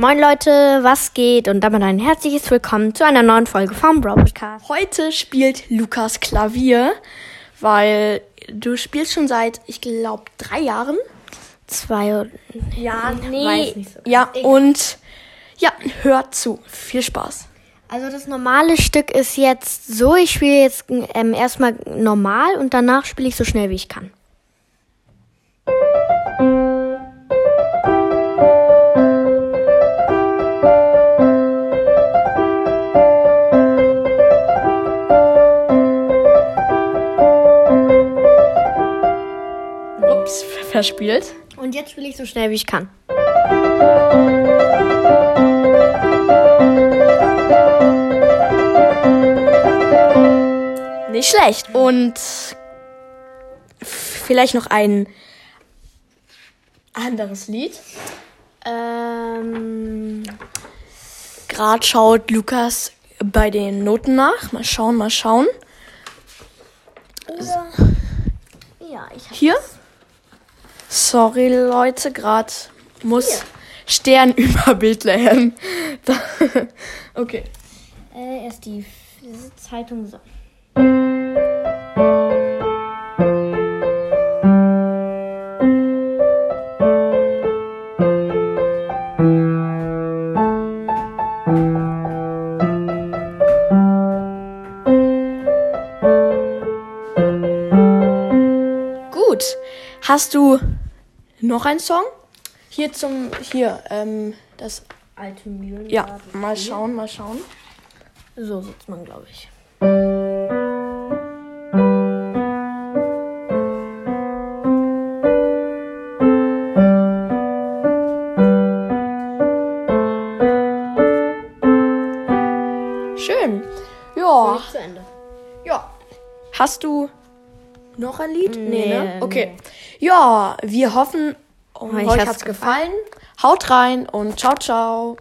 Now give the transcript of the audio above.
Moin Leute, was geht? Und damit ein herzliches Willkommen zu einer neuen Folge vom Brawl Podcast. Heute spielt Lukas Klavier, weil du spielst schon seit, ich glaube, drei Jahren. Zwei oder... Ja, nee. So. Ja, und ja, hört zu. Viel Spaß. Also das normale Stück ist jetzt so, ich spiele jetzt ähm, erstmal normal und danach spiele ich so schnell wie ich kann. Verspielt. Und jetzt spiele ich so schnell wie ich kann. Nicht schlecht. Und vielleicht noch ein anderes Lied. Ähm, Gerade schaut Lukas bei den Noten nach. Mal schauen, mal schauen. ja, ich Hier. Sorry, Leute, gerade muss Stern über Bethlehem. Okay. äh, erst die Zeitung so. Gut. Hast du noch einen Song? Hier zum, hier, ähm, das, Alte Mühlen. ja, mal schauen, mal schauen. So sitzt man, glaube ich. Schön. Ja, ja. Hast du noch ein Lied? Nee, ne? Okay. Ja, wir hoffen, Euch euch hat's hat's gefallen. Haut rein und ciao, ciao.